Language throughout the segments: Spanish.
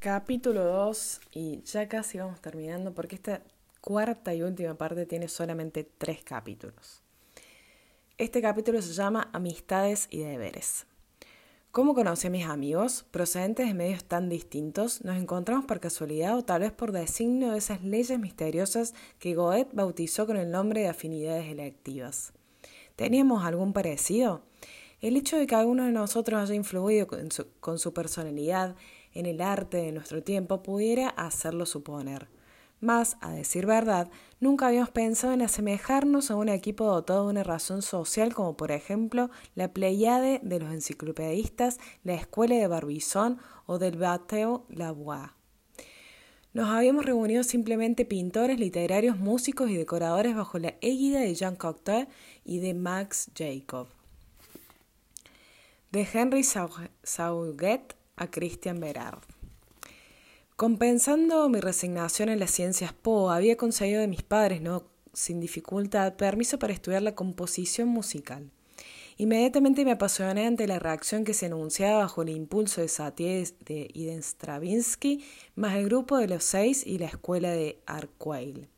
Capítulo 2 y ya casi vamos terminando porque esta cuarta y última parte tiene solamente tres capítulos. Este capítulo se llama Amistades y deberes. ¿Cómo conocí a mis amigos? Procedentes de medios tan distintos, nos encontramos por casualidad o tal vez por designio de esas leyes misteriosas que Goethe bautizó con el nombre de afinidades electivas. ¿Teníamos algún parecido? El hecho de que alguno de nosotros haya influido con su, con su personalidad en el arte de nuestro tiempo pudiera hacerlo suponer. Mas, a decir verdad, nunca habíamos pensado en asemejarnos a un equipo dotado de una razón social como por ejemplo la Pleiade de los enciclopedistas, la Escuela de Barbizon o del Bateo Lavois. Nos habíamos reunido simplemente pintores, literarios, músicos y decoradores bajo la égida de Jean Cocteau y de Max Jacob. De Henry Sauguet a Christian Berard. Compensando mi resignación en las ciencias Po, había conseguido de mis padres, no sin dificultad, permiso para estudiar la composición musical. Inmediatamente me apasioné ante la reacción que se anunciaba bajo el impulso de Satie y de Stravinsky, más el grupo de los seis y la escuela de Arcueil.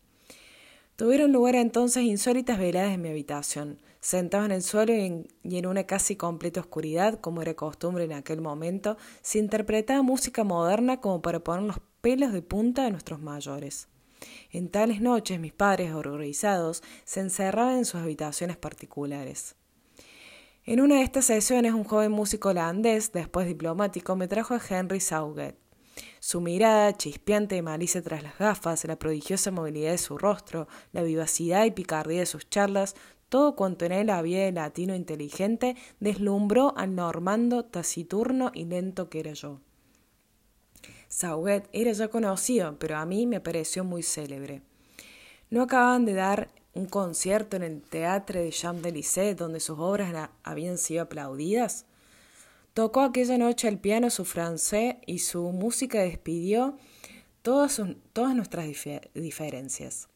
Tuvieron lugar entonces insólitas veladas en mi habitación. Sentado en el suelo y en, una casi completa oscuridad, como era costumbre en aquel momento, se interpretaba música moderna como para poner los pelos de punta de nuestros mayores. En tales noches mis padres, horrorizados, se encerraban en sus habitaciones particulares. En una de estas sesiones, un joven músico holandés, después diplomático, me trajo a Henry Sauget. Su mirada, chispeante de malicia tras las gafas, la prodigiosa movilidad de su rostro, la vivacidad y picardía de sus charlas, todo cuanto en él había de latino inteligente deslumbró al normando taciturno y lento que era yo. Sauguet era ya conocido, pero a mí me pareció muy célebre. No acababan de dar un concierto en el Teatre de Champs-Élysées donde sus obras habían sido aplaudidas. Tocó aquella noche el piano su francés y su música despidió todas nuestras diferencias.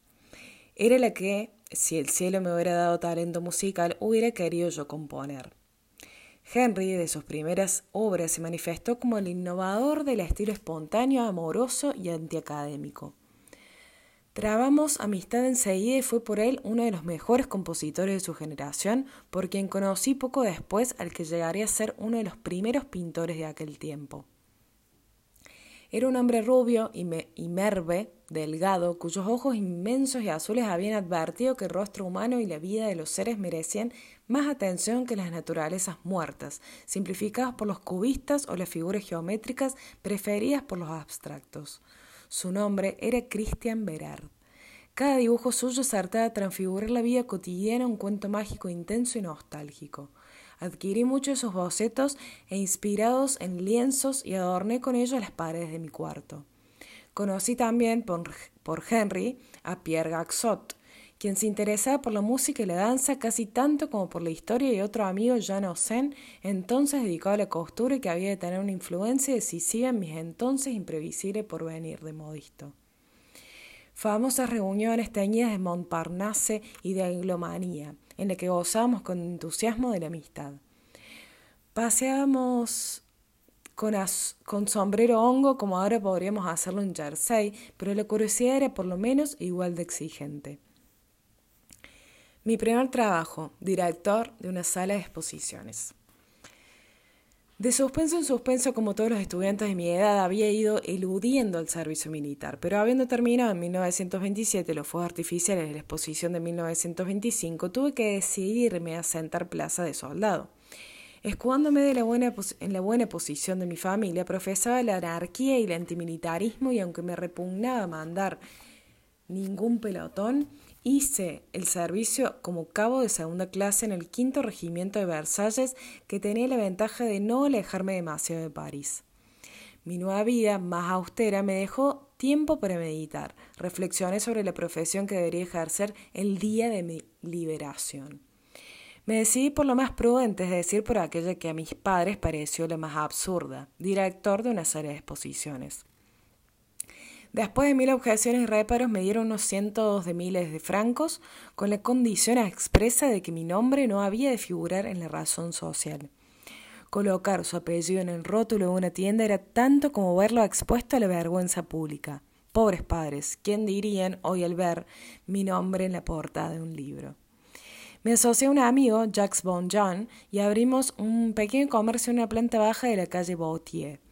Era la que si el cielo me hubiera dado talento musical, hubiera querido yo componer. Henry, de sus primeras obras, se manifestó como el innovador del estilo espontáneo, amoroso y antiacadémico. Trabamos amistad enseguida y fue por él uno de los mejores compositores de su generación, por quien conocí poco después al que llegaría a ser uno de los primeros pintores de aquel tiempo. Era un hombre rubio y, merve, delgado, cuyos ojos inmensos y azules habían advertido que el rostro humano y la vida de los seres merecían más atención que las naturalezas muertas, simplificadas por los cubistas o las figuras geométricas preferidas por los abstractos. Su nombre era Christian Berard. Cada dibujo suyo se hartaba transfigurar la vida cotidiana un cuento mágico intenso y nostálgico. Adquirí muchos de sus bocetos e inspirados en lienzos y adorné con ellos las paredes de mi cuarto. Conocí también por, Henry a Pierre Gaxot, quien se interesaba por la música y la danza casi tanto como por la historia y otro amigo, Jean Osen, entonces dedicado a la costura y que había de tener una influencia decisiva en mis entonces imprevisible porvenir de modisto. Famosas reuniones teñidas de Montparnasse y de anglomanía, en la que gozábamos con entusiasmo de la amistad. Paseábamos con, con, sombrero hongo como ahora podríamos hacerlo en Jersey, pero la curiosidad era por lo menos igual de exigente. Mi primer trabajo, director de una sala de exposiciones. De suspenso en suspenso, como todos los estudiantes de mi edad, había ido eludiendo el servicio militar, pero habiendo terminado en 1927 los fuegos artificiales de la exposición de 1925, tuve que decidirme a sentar plaza de soldado. Escudándome de la buena en la buena posición de mi familia, profesaba la anarquía y el antimilitarismo y aunque me repugnaba mandar ningún pelotón, Hice el servicio como cabo de segunda clase en el quinto regimiento de Versalles, que tenía la ventaja de no alejarme demasiado de París. Mi nueva vida, más austera, me dejó tiempo para meditar. Reflexioné sobre la profesión que debería ejercer el día de mi liberación. Me decidí por lo más prudente, es decir, por aquella que a mis padres pareció la más absurda, director de una serie de exposiciones. Después de mil objeciones y reparos me dieron unos cientos de miles de francos con la condición expresa de que mi nombre no había de figurar en la razón social. Colocar su apellido en el rótulo de una tienda era tanto como verlo expuesto a la vergüenza pública. Pobres padres, ¿quién dirían hoy al ver mi nombre en la portada de un libro? Me asocié a un amigo, Jacques Bonjean, y abrimos un pequeño comercio en una planta baja de la calle Bautier.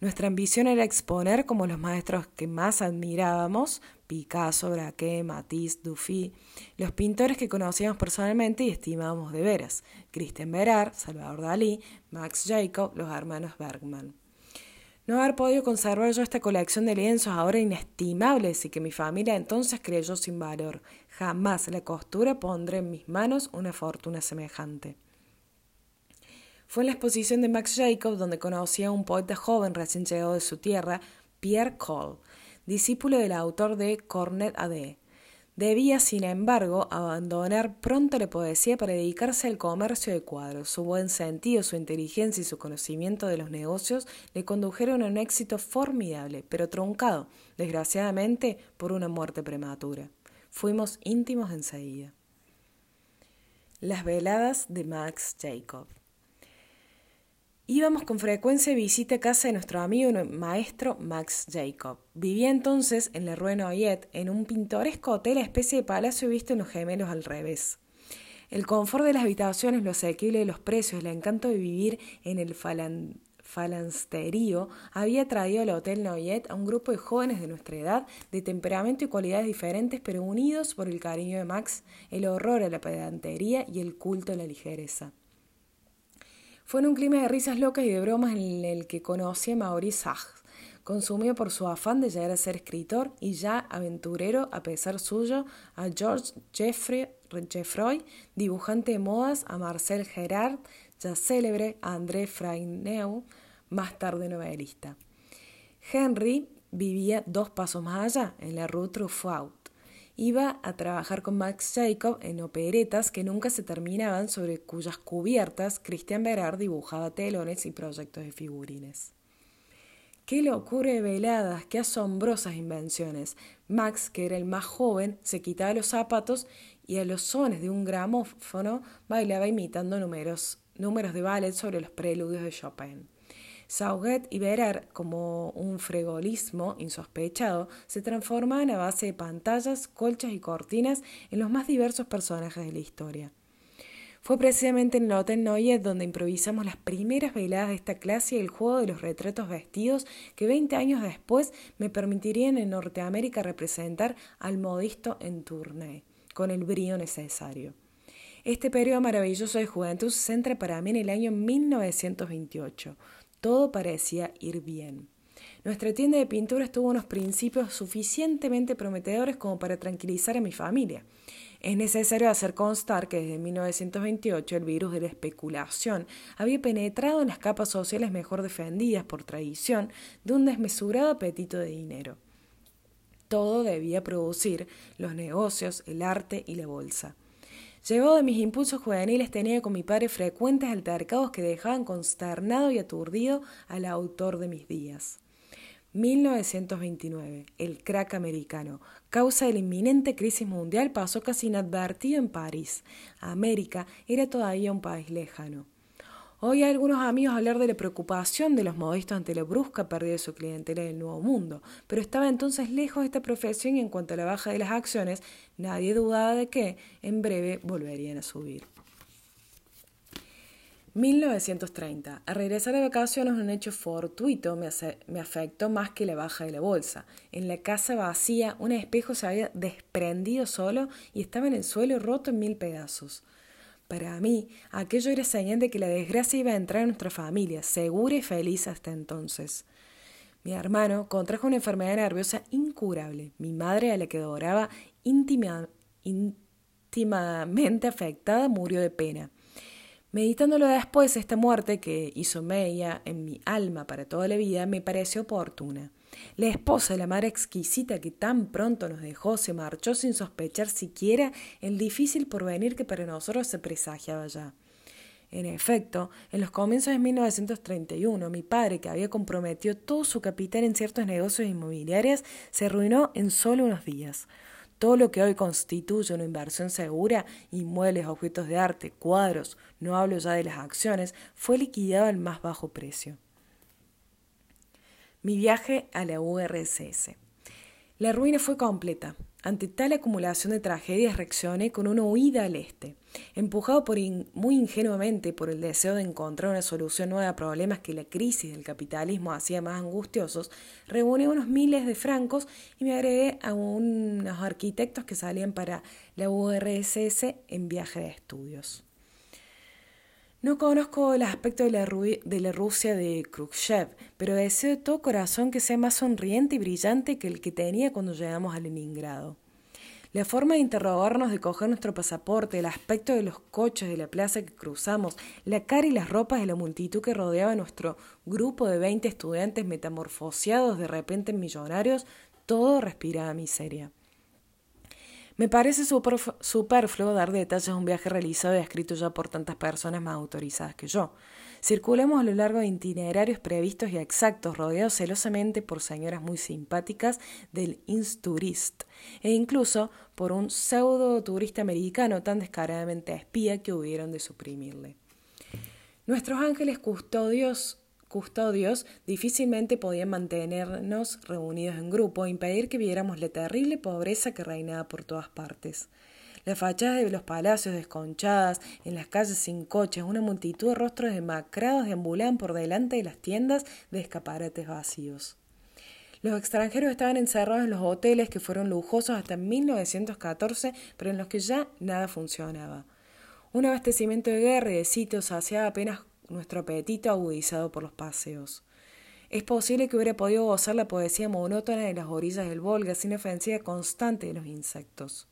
Nuestra ambición era exponer como los maestros que más admirábamos, Picasso, Braque, Matisse, Dufy, los pintores que conocíamos personalmente y estimábamos de veras, Christian Berard, Salvador Dalí, Max Jacob, los hermanos Bergman. No haber podido conservar yo esta colección de lienzos ahora inestimables y que mi familia entonces creyó sin valor. Jamás la costura pondré en mis manos una fortuna semejante. Fue en la exposición de Max Jacob donde conocí a un poeta joven recién llegado de su tierra, Pierre Cole, discípulo del autor de Cornet Ade. Debía, sin embargo, abandonar pronto la poesía para dedicarse al comercio de cuadros. Su buen sentido, su inteligencia y su conocimiento de los negocios le condujeron a un éxito formidable, pero truncado, desgraciadamente, por una muerte prematura. Fuimos íntimos enseguida. Las veladas de Max Jacob. Íbamos con frecuencia de visita a casa de nuestro amigo y maestro Max Jacob. Vivía entonces en la Rue Noyet, en un pintoresco hotel, especie de palacio visto en los gemelos al revés. El confort de las habitaciones, lo asequible de los precios, el encanto de vivir en el falansterío había traído al Hotel Noyet a un grupo de jóvenes de nuestra edad, de temperamento y cualidades diferentes, pero unidos por el cariño de Max, el horror a la pedantería y el culto a la ligereza. Fue en un clima de risas locas y de bromas en el que conocí a Maurice Sachs, consumido por su afán de llegar a ser escritor y ya aventurero a pesar suyo, a George Jeffrey, Jeffroy, dibujante de modas, a Marcel Gerard, ya célebre, a André Fraineu, más tarde novelista. Henry vivía dos pasos más allá, en la Rue Truffaut iba a trabajar con Max Jacob en operetas que nunca se terminaban, sobre cuyas cubiertas Christian Berard dibujaba telones y proyectos de figurines. ¡Qué locura de veladas! ¡Qué asombrosas invenciones! Max, que era el más joven, se quitaba los zapatos y a los sones de un gramófono bailaba imitando números, números de ballet sobre los preludios de Chopin. Sauget y Berar, como un fregolismo insospechado, se transformaban a base de pantallas, colchas y cortinas en los más diversos personajes de la historia. Fue precisamente en el Hotel donde improvisamos las primeras veladas de esta clase y el juego de los retratos vestidos que 20 años después me permitirían en Norteamérica representar al modisto en tournée, con el brío necesario. Este periodo maravilloso de juventud se centra para mí en el año 1928, todo parecía ir bien. Nuestra tienda de pinturas tuvo unos principios suficientemente prometedores como para tranquilizar a mi familia. Es necesario hacer constar que desde 1928 el virus de la especulación había penetrado en las capas sociales mejor defendidas por tradición de un desmesurado apetito de dinero. Todo debía producir los negocios, el arte y la bolsa. Llevado de mis impulsos juveniles tenía con mi padre frecuentes altercados que dejaban consternado y aturdido al autor de mis días. 1929. El crack americano. Causa de la inminente crisis mundial pasó casi inadvertido en París. América era todavía un país lejano. Hoy hay algunos amigos hablar de la preocupación de los modistas ante la brusca pérdida de su clientela del Nuevo Mundo, pero estaba entonces lejos de esta profesión y en cuanto a la baja de las acciones, nadie dudaba de que en breve volverían a subir. 1930. A regresar de vacaciones un hecho fortuito me, me, afectó más que la baja de la bolsa. En la casa vacía un espejo se había desprendido solo y estaba en el suelo roto en mil pedazos. Para mí, aquello era señal de que la desgracia iba a entrar en nuestra familia, segura y feliz hasta entonces. Mi hermano contrajo una enfermedad nerviosa incurable. Mi madre, a la que adoraba íntimamente afectada, murió de pena. Meditándolo después, esta muerte que hizo mella en mi alma para toda la vida me pareció oportuna. La esposa de la madre exquisita que tan pronto nos dejó se marchó sin sospechar siquiera el difícil porvenir que para nosotros se presagiaba ya. En efecto, en los comienzos de 1931, mi padre, que había comprometido todo su capital en ciertos negocios inmobiliarios, se arruinó en solo unos días. Todo lo que hoy constituye una inversión segura, inmuebles, objetos de arte, cuadros, no hablo ya de las acciones, fue liquidado al más bajo precio. Mi viaje a la URSS. La ruina fue completa. Ante tal acumulación de tragedias reaccioné con una huida al este. Empujado muy ingenuamente por el deseo de encontrar una solución nueva a problemas que la crisis del capitalismo hacía más angustiosos, reuní unos miles de francos y me agregué a unos arquitectos que salían para la URSS en viaje de estudios. No conozco el aspecto de la, de Rusia de Khrushchev, pero deseo de todo corazón que sea más sonriente y brillante que el que tenía cuando llegamos a Leningrado. La forma de interrogarnos, de coger nuestro pasaporte, el aspecto de los coches de la plaza que cruzamos, la cara y las ropas de la multitud que rodeaba nuestro grupo de veinte estudiantes metamorfoseados de repente en millonarios, todo respiraba miseria. Me parece superfluo dar detalles de un viaje realizado y escrito ya por tantas personas más autorizadas que yo. Circulemos a lo largo de itinerarios previstos y exactos, rodeados celosamente por señoras muy simpáticas del Insturist, e incluso por un pseudo turista americano tan descaradamente espía que hubieron de suprimirle. Nuestros ángeles custodios custodios difícilmente podían mantenernos reunidos en grupo e impedir que viéramos la terrible pobreza que reinaba por todas partes. Las fachadas de los palacios desconchadas, en las calles sin coches, una multitud de rostros demacrados deambulaban por delante de las tiendas de escaparates vacíos. Los extranjeros estaban encerrados en los hoteles que fueron lujosos hasta 1914, pero en los que ya nada funcionaba. Un abastecimiento de guerra y de sitios hacía apenas nuestro apetito agudizado por los paseos. Es posible que hubiera podido gozar la poesía monótona de las orillas del Volga sin ofensiva constante de los insectos.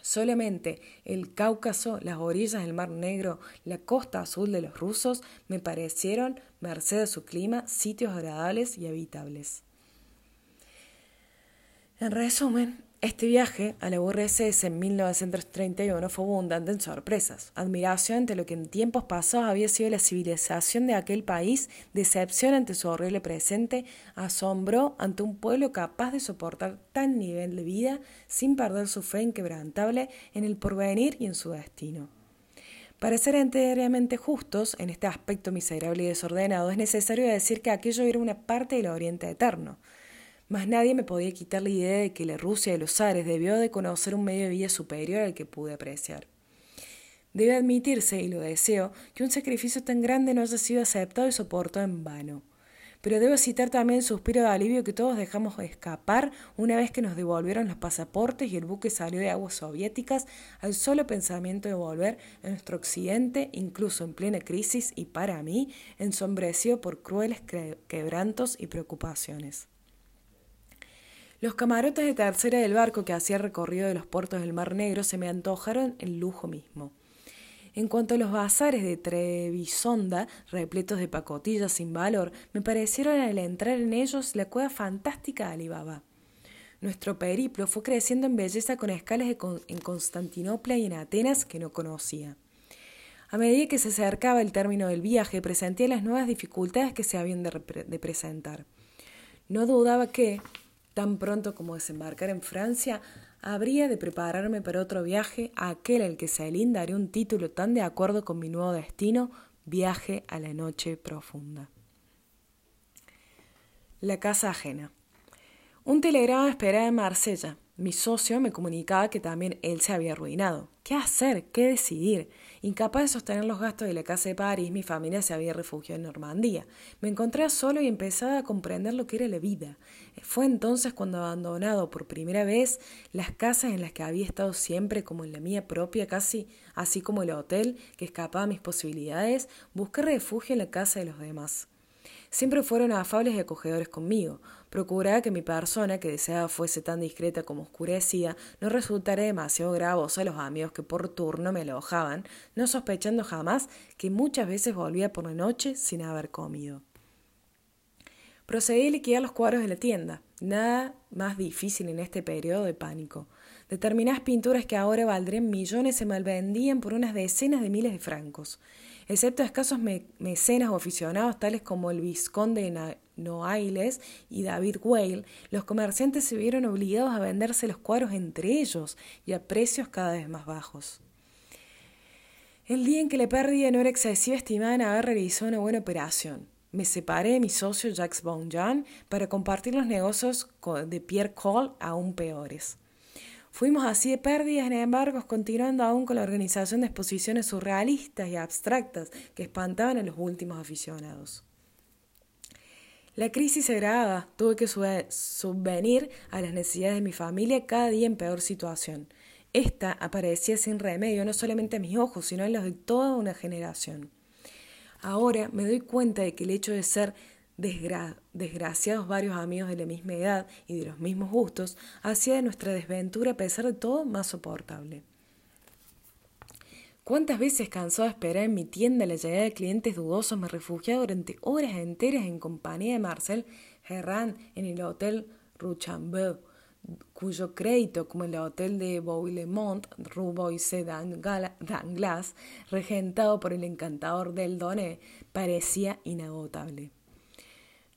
Solamente el Cáucaso, las orillas del Mar Negro, la costa azul de los rusos me parecieron, merced a su clima, sitios agradables y habitables. En resumen, este viaje a la URSS en 1931 fue abundante en sorpresas, admiración ante lo que en tiempos pasados había sido la civilización de aquel país, decepción ante su horrible presente, asombro ante un pueblo capaz de soportar tal nivel de vida sin perder su fe inquebrantable en el porvenir y en su destino. Para ser enteramente justos en este aspecto miserable y desordenado, es necesario decir que aquello era una parte del Oriente Eterno, mas nadie me podía quitar la idea de que la Rusia de los Ares debió de conocer un medio de vida superior al que pude apreciar. Debe admitirse, y lo deseo, que un sacrificio tan grande no haya sido aceptado y soportado en vano. Pero debo citar también el suspiro de alivio que todos dejamos escapar una vez que nos devolvieron los pasaportes y el buque salió de aguas soviéticas al solo pensamiento de volver a nuestro occidente, incluso en plena crisis y para mí, ensombrecido por crueles quebrantos y preocupaciones. Los camarotes de tercera del barco que hacía recorrido de los puertos del Mar Negro se me antojaron el lujo mismo. En cuanto a los bazares de Trebisonda, repletos de pacotillas sin valor, me parecieron al entrar en ellos la cueva fantástica de Alibaba. Nuestro periplo fue creciendo en belleza con escalas en Constantinopla y en Atenas que no conocía. A medida que se acercaba el término del viaje, presenté las nuevas dificultades que se habían de presentar. No dudaba que, Tan pronto como desembarcar en Francia, habría de prepararme para otro viaje, aquel al que Céline daría un título tan de acuerdo con mi nuevo destino, Viaje a la Noche Profunda. La casa ajena. Un telegrama esperaba en Marsella. Mi socio me comunicaba que también él se había arruinado. ¿Qué hacer? ¿Qué decidir? Incapaz de sostener los gastos de la casa de París, mi familia se había refugiado en Normandía. Me encontré solo y empezaba a comprender lo que era la vida. Fue entonces cuando, abandonado por primera vez las casas en las que había estado siempre, como en la mía propia, casi así como el hotel, que escapaba a mis posibilidades, busqué refugio en la casa de los demás. Siempre fueron afables y acogedores conmigo. Procuraba que mi persona, que deseaba fuese tan discreta como oscurecida, no resultara demasiado gravosa a los amigos que por turno me alojaban, no sospechando jamás que muchas veces volvía por la noche sin haber comido. Procedí a liquidar los cuadros de la tienda. Nada más difícil en este periodo de pánico. Determinadas pinturas que ahora valdrían millones se malvendían por unas decenas de miles de francos excepto escasos mecenas o aficionados tales como el vizconde de Noailles y David Whale, los comerciantes se vieron obligados a venderse los cuadros entre ellos y a precios cada vez más bajos. El día en que la pérdida no era excesiva, estimaban haber realizado una buena operación. Me separé de mi socio Jacques Bonjean para compartir los negocios de Pierre Cole aún peores. Fuimos así de pérdidas, sin embargo, continuando aún con la organización de exposiciones surrealistas y abstractas que espantaban a los últimos aficionados. La crisis se agrava, tuve que subvenir a las necesidades de mi familia cada día en peor situación. Esta aparecía sin remedio no solamente a mis ojos, sino a los de toda una generación. Ahora me doy cuenta de que el hecho de ser desgraciados varios amigos de la misma edad y de los mismos gustos hacía de nuestra desventura, a pesar de todo, más soportable. ¿Cuántas veces cansado de esperar en mi tienda la llegada de clientes dudosos me refugiaba durante horas enteras en compañía de Marcel Herrán en el Hotel Ruchambeau, cuyo crédito, como el hotel de Boulemont, Rue Boise d'Anglas, regentado por el encantador del Doné, parecía inagotable.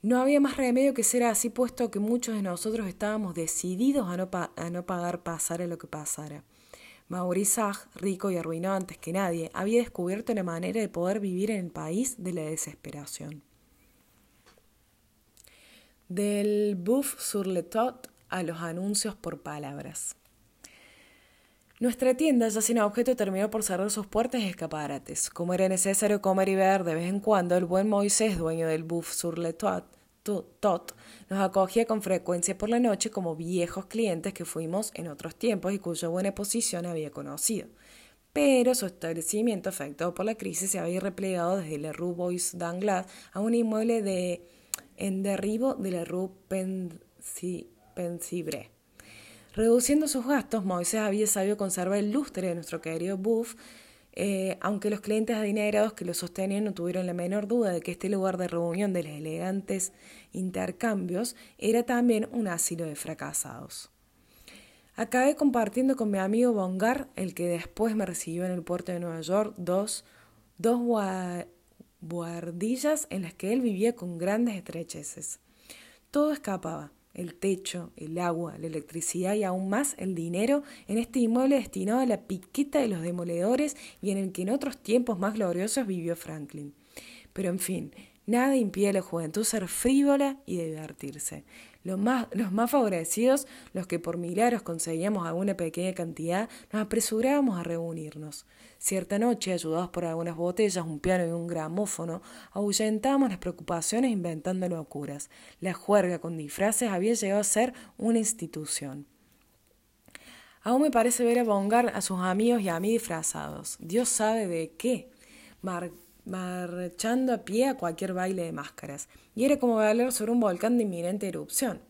No había más remedio que ser así, puesto que muchos de nosotros estábamos decididos a no, a no pagar pasar a lo que pasara. Maurice rico y arruinado antes que nadie, había descubierto la manera de poder vivir en el país de la desesperación. Del bouffe sur le tot a los anuncios por palabras. Nuestra tienda, ya sin objeto, terminó por cerrar sus puertas y escaparates. Como era necesario comer y beber de vez en cuando, el buen Moisés, dueño del Bouffe sur le tot, nos acogía con frecuencia por la noche como viejos clientes que fuimos en otros tiempos y cuya buena posición había conocido. Pero su establecimiento, afectado por la crisis, se había replegado desde la Rue Bois d'Anglas a un inmueble de, en derribo de la Rue Pensibre. Reduciendo sus gastos, Moisés había sabido conservar el lustre de nuestro querido Buff, eh, aunque los clientes adinerados que lo sostenían no tuvieron la menor duda de que este lugar de reunión de los elegantes intercambios era también un asilo de fracasados. Acabé compartiendo con mi amigo Bongar, el que después me recibió en el puerto de Nueva York, dos, dos guardillas en las que él vivía con grandes estrecheces. Todo escapaba el techo, el agua, la electricidad y aún más el dinero en este inmueble destinado a la piqueta de los demoledores y en el que en otros tiempos más gloriosos vivió Franklin. Pero en fin, nada impide a la juventud ser frívola y divertirse. Los más, los más favorecidos, los que por milagros conseguíamos alguna pequeña cantidad, nos apresurábamos a reunirnos. Cierta noche, ayudados por algunas botellas, un piano y un gramófono, ahuyentábamos las preocupaciones inventando locuras. La juerga con disfraces había llegado a ser una institución. Aún me parece ver a Bongar a sus amigos y a mí disfrazados. Dios sabe de qué. Marchando a pie a cualquier baile de máscaras. Y era como bailar sobre un volcán de inminente erupción.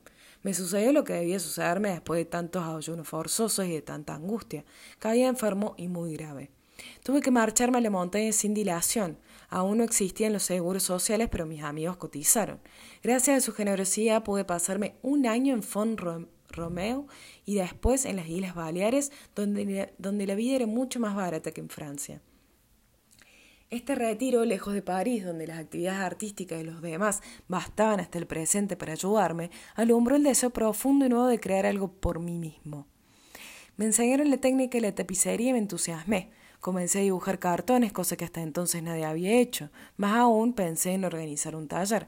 Me sucedió lo que debía sucederme después de tantos ayunos forzosos y de tanta angustia. Caía enfermo y muy grave. Tuve que marcharme a la montaña sin dilación. Aún no existían los seguros sociales, pero mis amigos cotizaron. Gracias a su generosidad pude pasarme un año en Font Romeo y después en las Islas Baleares, donde, donde la vida era mucho más barata que en Francia. Este retiro, lejos de París, donde las actividades artísticas de los demás bastaban hasta el presente para ayudarme, alumbró el deseo profundo y nuevo de crear algo por mí mismo. Me enseñaron la técnica de la tapicería y me entusiasmé. Comencé a dibujar cartones, cosa que hasta entonces nadie había hecho. Más aún pensé en organizar un taller.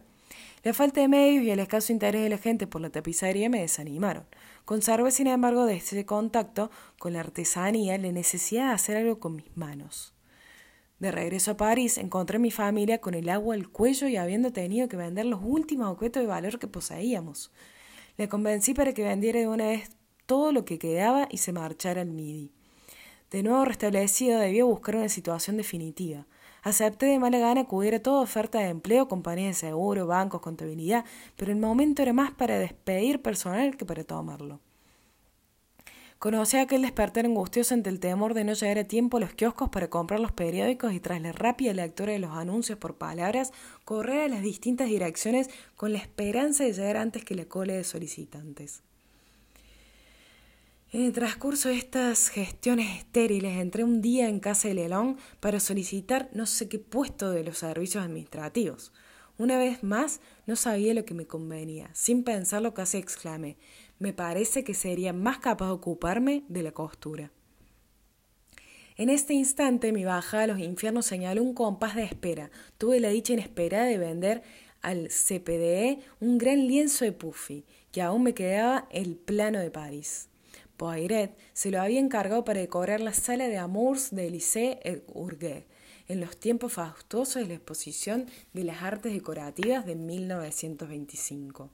La falta de medios y el escaso interés de la gente por la tapicería me desanimaron. Conservé, sin embargo, de ese contacto con la artesanía la necesidad de hacer algo con mis manos. De regreso a París, encontré a mi familia con el agua al cuello y habiendo tenido que vender los últimos objetos de valor que poseíamos. Le convencí para que vendiera de una vez todo lo que quedaba y se marchara al MIDI. De nuevo restablecido, debía buscar una situación definitiva. Acepté de mala gana acudir a toda oferta de empleo, compañías de seguro, bancos, contabilidad, pero el momento era más para despedir personal que para tomarlo. Conocí aquel despertar angustioso ante el temor de no llegar a tiempo a los kioscos para comprar los periódicos y tras la rápida lectura de los anuncios por palabras, correr a las distintas direcciones con la esperanza de llegar antes que la cola de solicitantes. En el transcurso de estas gestiones estériles, entré un día en casa de Lelón para solicitar no sé qué puesto de los servicios administrativos. Una vez más, no sabía lo que me convenía. Sin pensarlo casi exclamé, me parece que sería más capaz de ocuparme de la costura. En este instante mi bajada a los infiernos señaló un compás de espera. Tuve la dicha inesperada de vender al CPDE un gran lienzo de Puffy, que aún me quedaba el plano de París. Poiret se lo había encargado para decorar la sala de amours del Lycée Urguet, en los tiempos fastuosos de la exposición de las artes decorativas de 1925.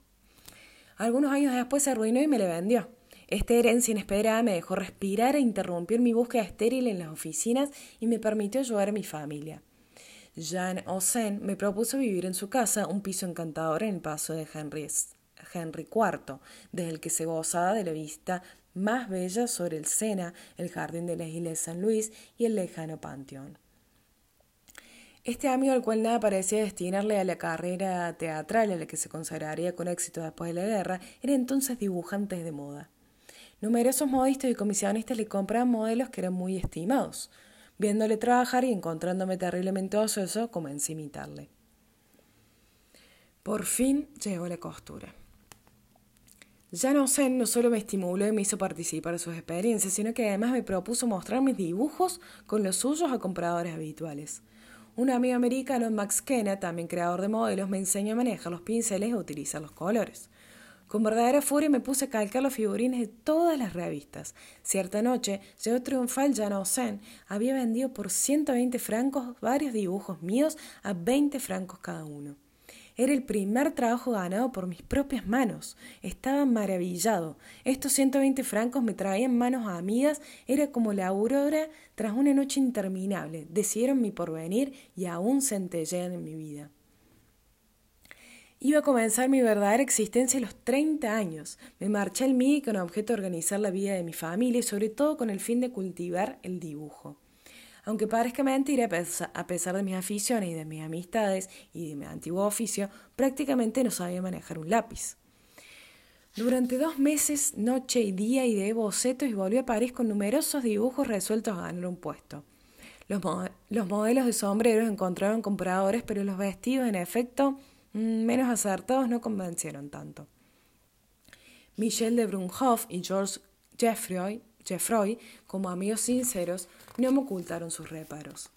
Algunos años después se arruinó y me le vendió. Esta herencia inesperada me dejó respirar e interrumpir mi búsqueda estéril en las oficinas y me permitió ayudar a mi familia. Jean Osen me propuso vivir en su casa, un piso encantador en el paso de Henry, Henry IV, desde el que se gozaba de la vista más bella sobre el Sena, el jardín de la isla de San Luis y el lejano Panteón. Este amigo al cual nada parecía destinarle a la carrera teatral a la que se consagraría con éxito después de la guerra, era entonces dibujante de moda. Numerosos modistas y comisionistas le compraban modelos que eran muy estimados. Viéndole trabajar y encontrándome terriblemente ocioso, comencé a imitarle. Por fin llegó la costura. Ya no no solo me estimuló y me hizo participar de sus experiencias, sino que además me propuso mostrar mis dibujos con los suyos a compradores habituales. Un amigo americano, Max Kenna, también creador de modelos, me enseñó a manejar los pinceles y a utilizar los colores. Con verdadera furia me puse a calcar los figurines de todas las revistas. Cierta noche llegó triunfal Jan. Había vendido por 120 francos varios dibujos míos a 20 francos cada uno. Era el primer trabajo ganado por mis propias manos. Estaba maravillado. Estos 120 francos me traían manos a amigas. Era como la aurora tras una noche interminable. Decidieron mi porvenir y aún centellean en mi vida. Iba a comenzar mi verdadera existencia a los 30 años. Me marché al MIDI con objeto de organizar la vida de mi familia y sobre todo con el fin de cultivar el dibujo. Aunque parezca mentira, a pesar de mis aficiones y de mis amistades y de mi antiguo oficio, prácticamente no sabía manejar un lápiz. Durante dos meses, noche y día, y de bocetos y volví a París con numerosos dibujos resueltos a ganar un puesto. Los, los modelos de sombreros encontraron compradores, pero los vestidos, en efecto, mm, menos acertados, no convencieron tanto. Michel de Brunhoff y George Jeffroy Jeffroy, como amigos sinceros, no me ocultaron sus reparos.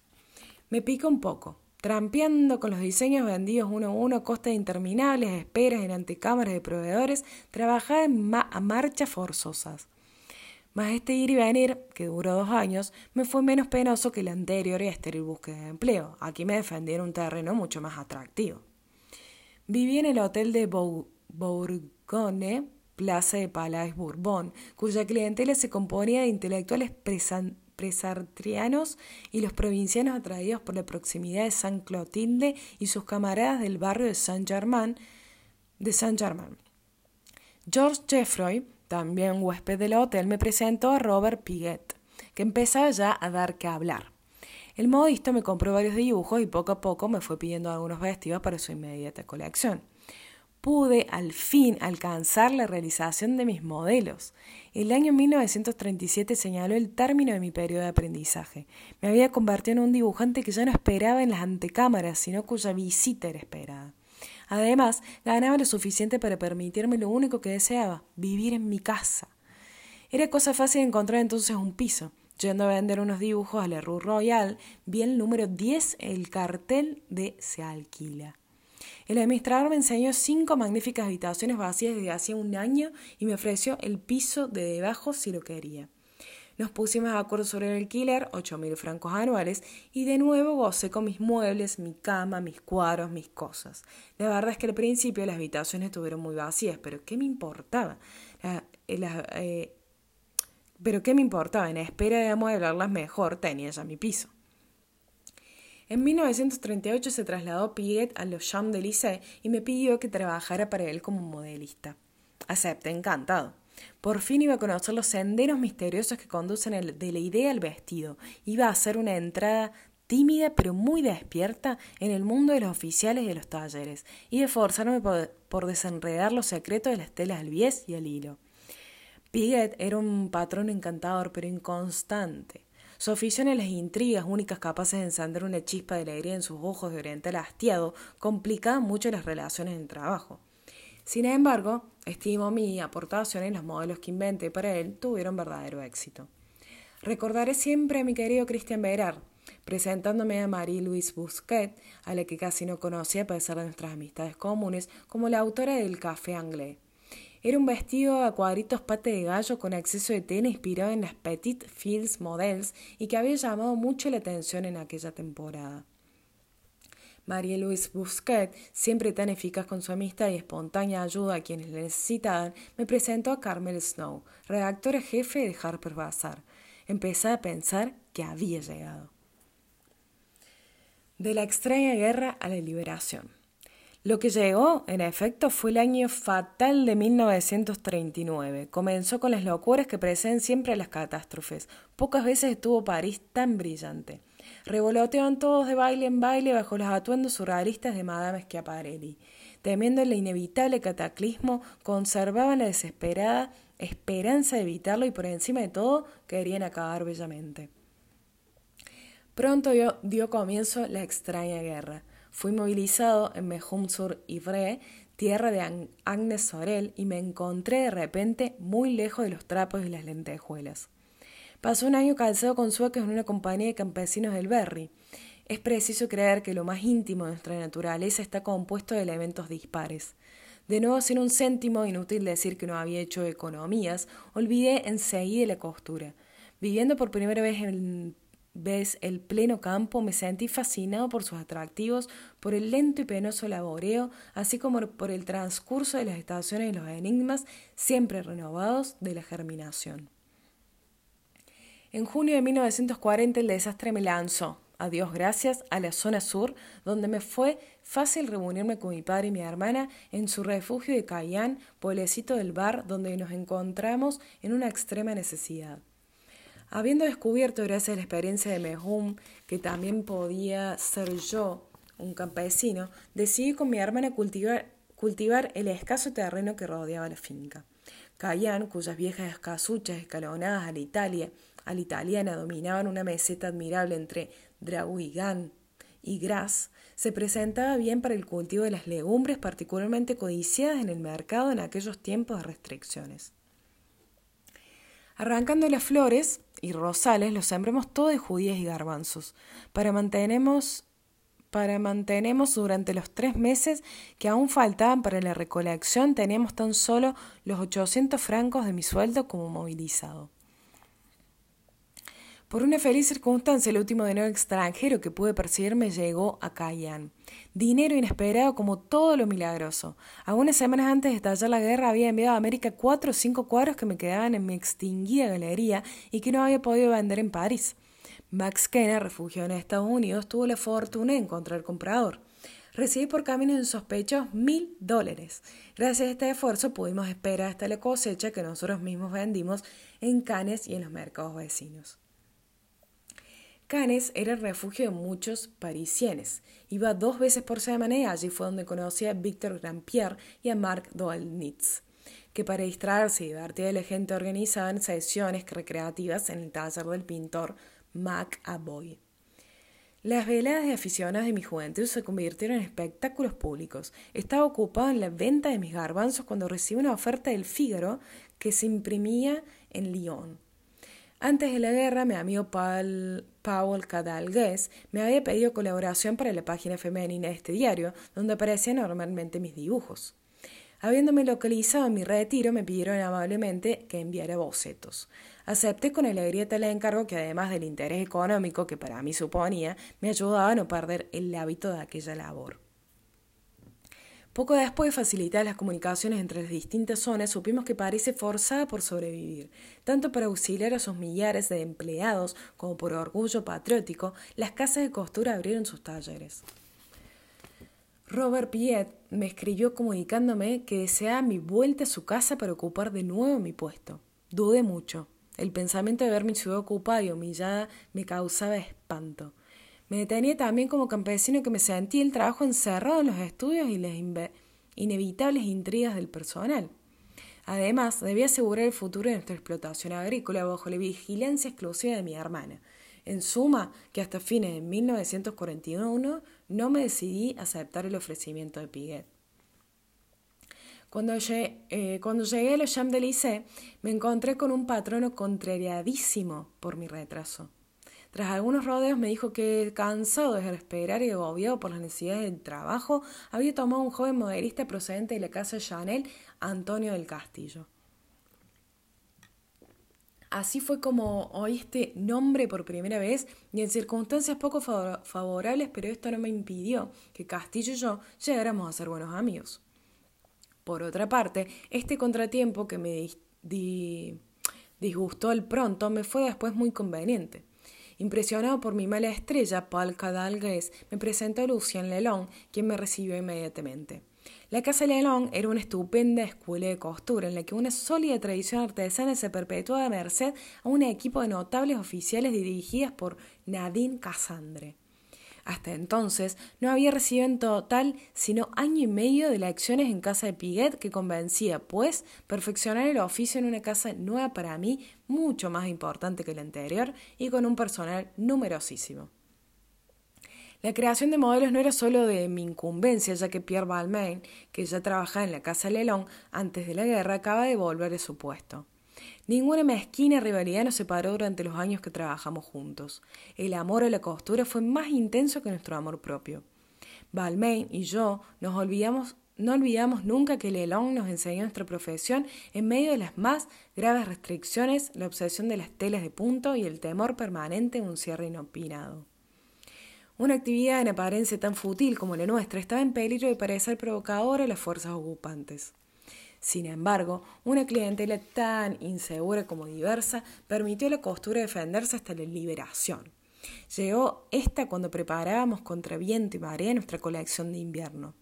Me pica un poco, trampeando con los diseños vendidos uno a uno costa de interminables esperas en antecámaras de proveedores, trabajaba en a marchas forzosas. Mas este ir y venir, que duró dos años, me fue menos penoso que el anterior y estéril búsqueda de empleo. Aquí me defendieron un terreno mucho más atractivo. Viví en el hotel de Bourgogne, Plaza de Palais Bourbon, cuya clientela se componía de intelectuales presartrianos y los provincianos atraídos por la proximidad de San Clotilde y sus camaradas del barrio de Saint Germain. De Saint Germain. George Jeffroy, también huésped del hotel, me presentó a Robert Piguet, que empezaba ya a dar que hablar. El modista me compró varios dibujos y poco a poco me fue pidiendo algunos vestidos para su inmediata colección pude al fin alcanzar la realización de mis modelos. El año 1937 señaló el término de mi periodo de aprendizaje. Me había convertido en un dibujante que ya no esperaba en las antecámaras, sino cuya visita era esperada. Además, ganaba lo suficiente para permitirme lo único que deseaba, vivir en mi casa. Era cosa fácil encontrar entonces un piso. Yendo a vender unos dibujos a la Rue Royal, vi el número 10, el cartel de se alquila. El administrador me enseñó cinco magníficas habitaciones vacías desde hacía un año y me ofreció el piso de debajo si lo quería. Nos pusimos de acuerdo sobre el alquiler, ocho mil francos anuales, y de nuevo gocé con mis muebles, mi cama, mis cuadros, mis cosas. La verdad es que al principio las habitaciones estuvieron muy vacías, pero ¿qué me importaba? Eh, eh, pero ¿qué me importaba? En espera de amueblarlas mejor, tenía ya mi piso. En 1938 se trasladó Piguet a los Champs-Élysées y me pidió que trabajara para él como modelista. Acepté, encantado. Por fin iba a conocer los senderos misteriosos que conducen de la idea al vestido. Iba a hacer una entrada tímida pero muy despierta en el mundo de los oficiales y de los talleres, y esforzarme por, por desenredar los secretos de las telas al bies y al hilo. Piguet era un patrón encantador pero inconstante. Su afición a las intrigas únicas capaces de encender una chispa de alegría en sus ojos de oriental hastiado complicaban mucho las relaciones en trabajo. Sin embargo, estimo mi aportación en los modelos que inventé para él tuvieron verdadero éxito. Recordaré siempre a mi querido Christian Berard, presentándome a Marie-Louise Busquet, a la que casi no conocía a pesar de nuestras amistades comunes, como la autora del Café Anglais. Era un vestido a cuadritos pate de gallo con acceso de tela inspirado en las Petit Fields Models y que había llamado mucho la atención en aquella temporada. Marie-Louise Busquet, siempre tan eficaz con su amistad y espontánea ayuda a quienes le necesitaban, me presentó a Carmel Snow, redactora jefe de Harper Bazaar. Empecé a pensar que había llegado. De la extraña guerra a la liberación. Lo que llegó, en efecto, fue el año fatal de 1939. Comenzó con las locuras que preceden siempre las catástrofes. Pocas veces estuvo París tan brillante. Revoloteaban todos de baile en baile bajo los atuendos surrealistas de Madame Schiaparelli. Temiendo el inevitable cataclismo, conservaban la desesperada esperanza de evitarlo y por encima de todo querían acabar bellamente. Pronto dio comienzo la extraña guerra. Fui movilizado en Mejum-sur-Ivre, tierra de Agnes Sorel, y me encontré de repente muy lejos de los trapos y las lentejuelas. Pasó un año calzado con suecos en una compañía de campesinos del Berry. Es preciso creer que lo más íntimo de nuestra naturaleza está compuesto de elementos dispares. De nuevo, sin un céntimo, inútil decir que no había hecho economías, olvidé enseguida la costura. Viviendo por primera vez en ves el pleno campo, me sentí fascinado por sus atractivos, por el lento y penoso laboreo, así como por el transcurso de las estaciones y los enigmas, siempre renovados, de la germinación. En junio de 1940 el desastre me lanzó, a Dios gracias, a la zona sur, donde me fue fácil reunirme con mi padre y mi hermana en su refugio de Cayán, pueblecito del bar, donde nos encontramos en una extrema necesidad. Habiendo descubierto, gracias a la experiencia de Mehum, que también podía ser yo un campesino, decidí con mi hermana cultivar, cultivar el escaso terreno que rodeaba la finca. Cayán, cuyas viejas casuchas escalonadas a la Italia, italiana dominaban una meseta admirable entre Draguigán y Gras, se presentaba bien para el cultivo de las legumbres particularmente codiciadas en el mercado en aquellos tiempos de restricciones. Arrancando las flores y rosales, los sembremos todo de judías y garbanzos. Para mantenemos, para mantenemos durante los tres meses que aún faltaban para la recolección, teníamos tan solo los 800 francos de mi sueldo como movilizado. Por una feliz circunstancia, el último dinero extranjero que pude percibir me llegó a Cayán. Dinero inesperado como todo lo milagroso. Algunas semanas antes de estallar la guerra había enviado a América cuatro o cinco cuadros que me quedaban en mi extinguida galería y que no había podido vender en París. Max Kenner, refugiado en Estados Unidos, tuvo la fortuna de encontrar comprador. Recibí por caminos insospechados mil dólares. Gracias a este esfuerzo pudimos esperar hasta la cosecha que nosotros mismos vendimos en Cannes y en los mercados vecinos. Era el refugio de muchos parisienes. Iba dos veces por semana y allí fue donde conocí a Victor Grampier y a Marc Doelnitz, que para distraerse y divertir a la gente organizaban sesiones recreativas en el taller del pintor Mac Aboy. Las veladas de aficionados de mi juventud se convirtieron en espectáculos públicos. Estaba ocupado en la venta de mis garbanzos cuando recibí una oferta del Figaro que se imprimía en Lyon. Antes de la guerra, mi amigo Paul, Paul Cadalgues me había pedido colaboración para la página femenina de este diario, donde aparecían normalmente mis dibujos. Habiéndome localizado en mi retiro, me pidieron amablemente que enviara bocetos. Acepté con alegría tal encargo que, además del interés económico que para mí suponía, me ayudaba a no perder el hábito de aquella labor. Poco después de facilitar las comunicaciones entre las distintas zonas, supimos que parece forzada por sobrevivir. Tanto para auxiliar a sus millares de empleados como por orgullo patriótico, las casas de costura abrieron sus talleres. Robert Piet me escribió comunicándome que deseaba mi vuelta a su casa para ocupar de nuevo mi puesto. Dudé mucho. El pensamiento de ver mi ciudad ocupada y humillada me causaba espanto. Me detenía también como campesino que me sentía el trabajo encerrado en los estudios y las inevitables intrigas del personal. Además, debía asegurar el futuro de nuestra explotación agrícola bajo la vigilancia exclusiva de mi hermana. En suma, que hasta fines de 1941 no me decidí a aceptar el ofrecimiento de Piguet. Cuando llegué, eh, llegué a los Champs Lycée, me encontré con un patrono contrariadísimo por mi retraso. Tras algunos rodeos me dijo que, cansado de esperar y agobiado por las necesidades del trabajo, había tomado un joven modelista procedente de la casa Chanel, Antonio del Castillo. Así fue como oí este nombre por primera vez y en circunstancias poco favorables, pero esto no me impidió que Castillo y yo llegáramos a ser buenos amigos. Por otra parte, este contratiempo que me disgustó al pronto me fue después muy conveniente. Impresionado por mi mala estrella, Paul Cadalgues me presentó a Lucien Lelon, quien me recibió inmediatamente. La Casa Lelon era una estupenda escuela de costura en la que una sólida tradición artesana se perpetuaba a merced a un equipo de notables oficiales dirigidas por Nadine Cassandre. Hasta entonces no había recibido en total sino año y medio de lecciones en casa de Piguet que convencía, pues, perfeccionar el oficio en una casa nueva para mí, mucho más importante que la anterior y con un personal numerosísimo. La creación de modelos no era solo de mi incumbencia, ya que Pierre Balmain, que ya trabajaba en la casa Lelón antes de la guerra, acaba de volver a su puesto. Ninguna mezquina rivalidad nos separó durante los años que trabajamos juntos. El amor a la costura fue más intenso que nuestro amor propio. Balmain y yo nos olvidamos, no olvidamos nunca que Lelón nos enseñó nuestra profesión en medio de las más graves restricciones, la obsesión de las telas de punto y el temor permanente de un cierre inopinado. Una actividad en apariencia tan fútil como la nuestra estaba en peligro de parecer provocadora a las fuerzas ocupantes. Sin embargo, una clientela tan insegura como diversa permitió a la costura defenderse hasta la liberación. Llegó esta cuando preparábamos contra viento y marea nuestra colección de invierno.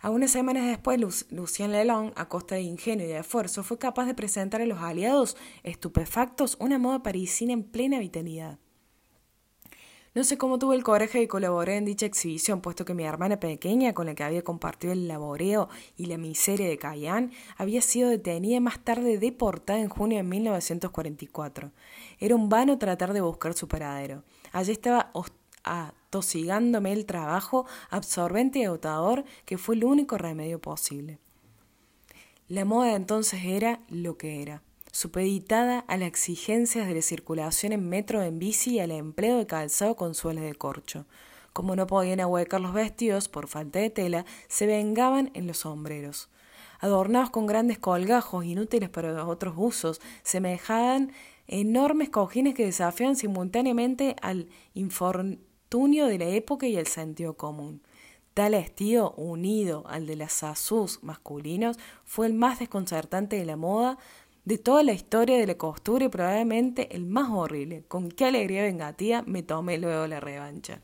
Algunas semanas después, Lucien Lelon, a costa de ingenio y de esfuerzo, fue capaz de presentar a los aliados estupefactos una moda parisina en plena vitalidad. No sé cómo tuve el coraje de colaborar en dicha exhibición, puesto que mi hermana pequeña, con la que había compartido el laboreo y la miseria de Cayán, había sido detenida y más tarde deportada en junio de 1944. Era un vano tratar de buscar su paradero. Allí estaba atosigándome el trabajo absorbente y agotador que fue el único remedio posible. La moda entonces era lo que era supeditada a las exigencias de la circulación en metro en bici y al empleo de calzado con suelas de corcho. Como no podían ahuecar los vestidos por falta de tela, se vengaban en los sombreros. Adornados con grandes colgajos inútiles para otros usos, semejaban enormes cojines que desafían simultáneamente al infortunio de la época y el sentido común. Tal estilo, unido al de las asus masculinos, fue el más desconcertante de la moda, de toda la historia de la costura y probablemente el más horrible. Con qué alegría vengativa me tomé luego la revancha.